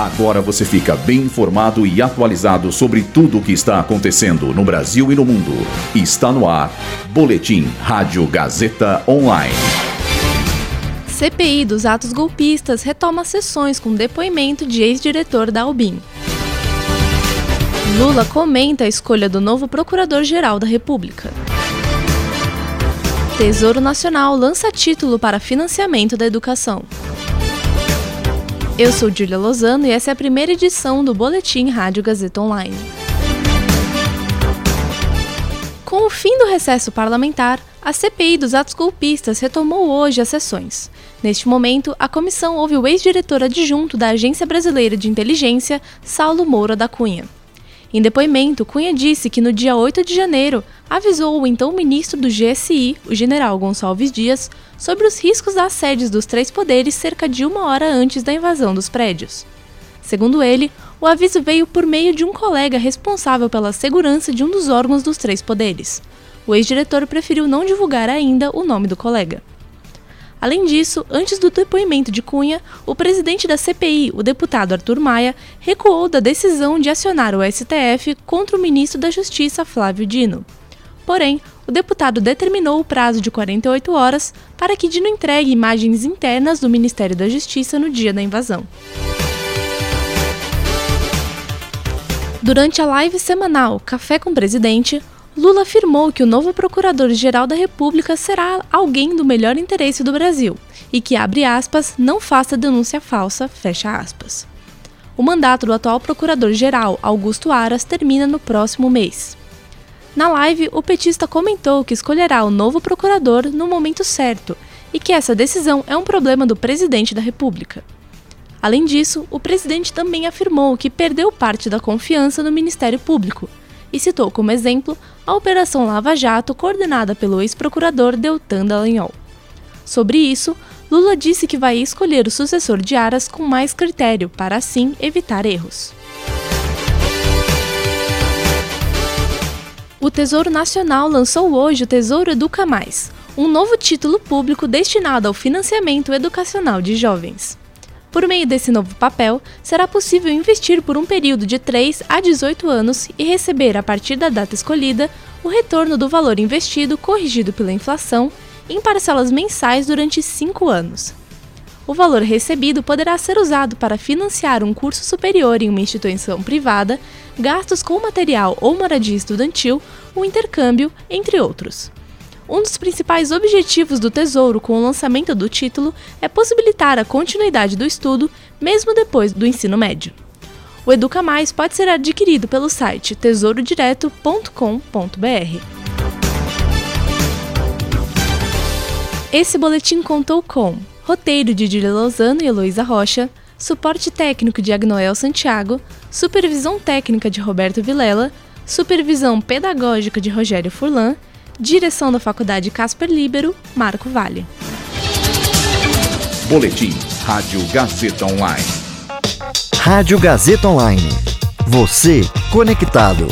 Agora você fica bem informado e atualizado sobre tudo o que está acontecendo no Brasil e no mundo. Está no ar. Boletim Rádio Gazeta Online. CPI dos atos golpistas retoma sessões com depoimento de ex-diretor da Albin. Lula comenta a escolha do novo Procurador-Geral da República. Tesouro Nacional lança título para financiamento da educação. Eu sou Julia Lozano e essa é a primeira edição do Boletim Rádio Gazeta Online. Com o fim do recesso parlamentar, a CPI dos atos golpistas retomou hoje as sessões. Neste momento, a comissão ouve o ex-diretor adjunto da Agência Brasileira de Inteligência, Saulo Moura da Cunha. Em depoimento, Cunha disse que no dia 8 de janeiro avisou o então ministro do GSI, o general Gonçalves Dias, sobre os riscos das sedes dos três poderes cerca de uma hora antes da invasão dos prédios. Segundo ele, o aviso veio por meio de um colega responsável pela segurança de um dos órgãos dos três poderes. O ex-diretor preferiu não divulgar ainda o nome do colega. Além disso, antes do depoimento de Cunha, o presidente da CPI, o deputado Arthur Maia, recuou da decisão de acionar o STF contra o ministro da Justiça, Flávio Dino. Porém, o deputado determinou o prazo de 48 horas para que Dino entregue imagens internas do Ministério da Justiça no dia da invasão. Durante a live semanal Café com o Presidente, Lula afirmou que o novo Procurador-Geral da República será alguém do melhor interesse do Brasil e que, abre aspas, não faça denúncia falsa, fecha aspas. O mandato do atual Procurador-Geral, Augusto Aras, termina no próximo mês. Na live, o petista comentou que escolherá o novo procurador no momento certo e que essa decisão é um problema do presidente da República. Além disso, o presidente também afirmou que perdeu parte da confiança no Ministério Público e citou como exemplo a Operação Lava Jato coordenada pelo ex-procurador Deltan Dallagnol. Sobre isso, Lula disse que vai escolher o sucessor de Aras com mais critério para assim evitar erros. O Tesouro Nacional lançou hoje o Tesouro Educa Mais, um novo título público destinado ao financiamento educacional de jovens. Por meio desse novo papel, será possível investir por um período de 3 a 18 anos e receber, a partir da data escolhida, o retorno do valor investido corrigido pela inflação em parcelas mensais durante 5 anos. O valor recebido poderá ser usado para financiar um curso superior em uma instituição privada, gastos com material ou moradia estudantil, o um intercâmbio, entre outros. Um dos principais objetivos do Tesouro com o lançamento do título é possibilitar a continuidade do estudo, mesmo depois do ensino médio. O Educa Mais pode ser adquirido pelo site tesourodireto.com.br. Esse boletim contou com roteiro de Julia Lozano e Heloísa Rocha, suporte técnico de Agnoel Santiago, supervisão técnica de Roberto Vilela, supervisão pedagógica de Rogério Furlan Direção da Faculdade Casper Libero, Marco Vale. Boletim Rádio Gazeta Online. Rádio Gazeta Online. Você conectado.